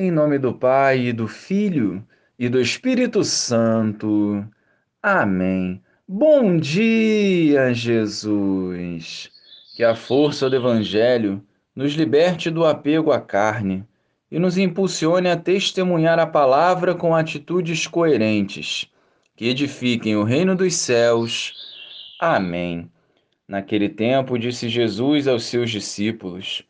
Em nome do Pai, e do Filho e do Espírito Santo. Amém. Bom dia, Jesus. Que a força do Evangelho nos liberte do apego à carne e nos impulsione a testemunhar a palavra com atitudes coerentes, que edifiquem o reino dos céus. Amém. Naquele tempo, disse Jesus aos seus discípulos: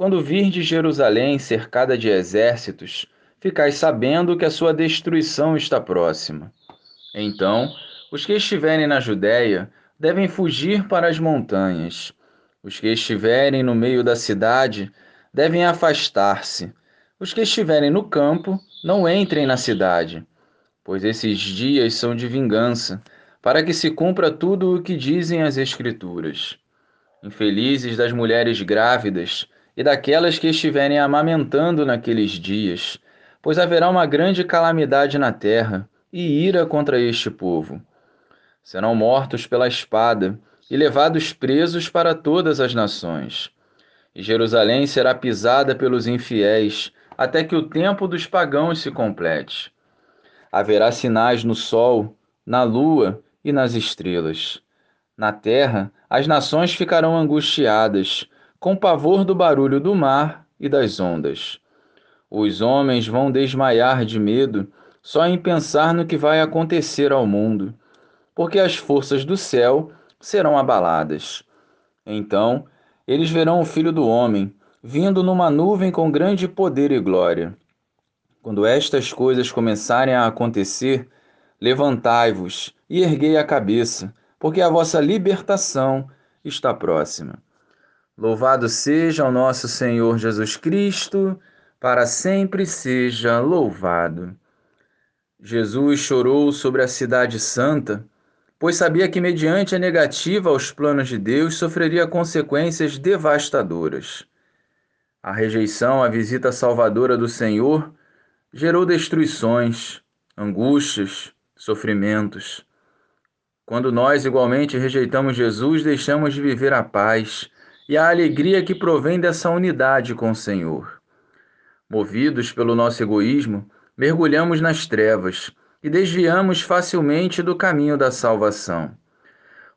quando virdes Jerusalém cercada de exércitos, ficais sabendo que a sua destruição está próxima. Então, os que estiverem na Judéia devem fugir para as montanhas. Os que estiverem no meio da cidade devem afastar-se. Os que estiverem no campo não entrem na cidade, pois esses dias são de vingança, para que se cumpra tudo o que dizem as Escrituras. Infelizes das mulheres grávidas e daquelas que estiverem amamentando naqueles dias, pois haverá uma grande calamidade na terra e ira contra este povo. Serão mortos pela espada e levados presos para todas as nações. E Jerusalém será pisada pelos infiéis, até que o tempo dos pagãos se complete. Haverá sinais no sol, na lua e nas estrelas. Na terra, as nações ficarão angustiadas, com pavor do barulho do mar e das ondas. Os homens vão desmaiar de medo só em pensar no que vai acontecer ao mundo, porque as forças do céu serão abaladas. Então, eles verão o Filho do Homem vindo numa nuvem com grande poder e glória. Quando estas coisas começarem a acontecer, levantai-vos e erguei a cabeça, porque a vossa libertação está próxima. Louvado seja o nosso Senhor Jesus Cristo, para sempre seja louvado. Jesus chorou sobre a Cidade Santa, pois sabia que, mediante a negativa aos planos de Deus, sofreria consequências devastadoras. A rejeição à visita salvadora do Senhor gerou destruições, angústias, sofrimentos. Quando nós igualmente rejeitamos Jesus, deixamos de viver a paz e a alegria que provém dessa unidade com o Senhor. Movidos pelo nosso egoísmo, mergulhamos nas trevas e desviamos facilmente do caminho da salvação.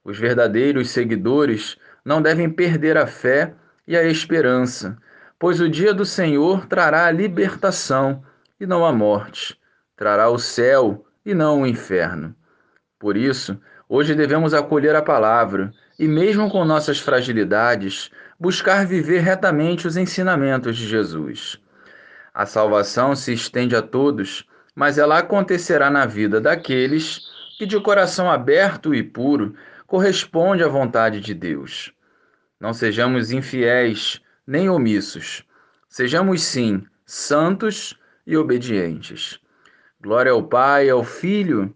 Os verdadeiros seguidores não devem perder a fé e a esperança, pois o dia do Senhor trará a libertação e não a morte, trará o céu e não o inferno. Por isso, hoje devemos acolher a palavra e, mesmo com nossas fragilidades, buscar viver retamente os ensinamentos de Jesus. A salvação se estende a todos, mas ela acontecerá na vida daqueles que, de coração aberto e puro, corresponde à vontade de Deus. Não sejamos infiéis nem omissos. Sejamos, sim, santos e obedientes. Glória ao Pai, ao Filho